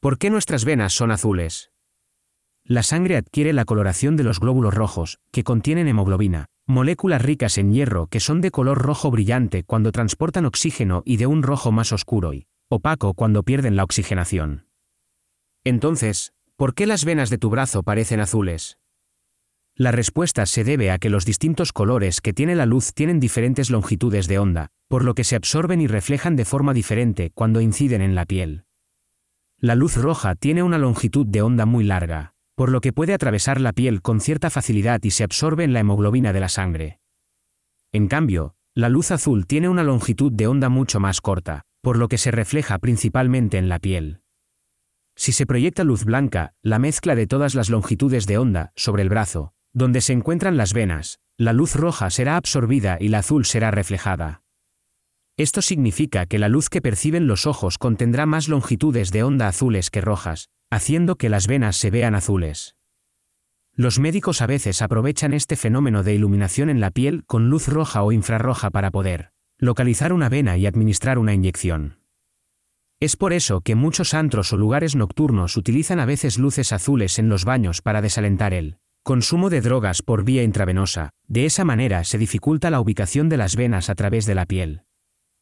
¿Por qué nuestras venas son azules? La sangre adquiere la coloración de los glóbulos rojos, que contienen hemoglobina, moléculas ricas en hierro que son de color rojo brillante cuando transportan oxígeno y de un rojo más oscuro y opaco cuando pierden la oxigenación. Entonces, ¿por qué las venas de tu brazo parecen azules? La respuesta se debe a que los distintos colores que tiene la luz tienen diferentes longitudes de onda, por lo que se absorben y reflejan de forma diferente cuando inciden en la piel. La luz roja tiene una longitud de onda muy larga, por lo que puede atravesar la piel con cierta facilidad y se absorbe en la hemoglobina de la sangre. En cambio, la luz azul tiene una longitud de onda mucho más corta, por lo que se refleja principalmente en la piel. Si se proyecta luz blanca, la mezcla de todas las longitudes de onda, sobre el brazo, donde se encuentran las venas, la luz roja será absorbida y la azul será reflejada. Esto significa que la luz que perciben los ojos contendrá más longitudes de onda azules que rojas, haciendo que las venas se vean azules. Los médicos a veces aprovechan este fenómeno de iluminación en la piel con luz roja o infrarroja para poder localizar una vena y administrar una inyección. Es por eso que muchos antros o lugares nocturnos utilizan a veces luces azules en los baños para desalentar el consumo de drogas por vía intravenosa, de esa manera se dificulta la ubicación de las venas a través de la piel.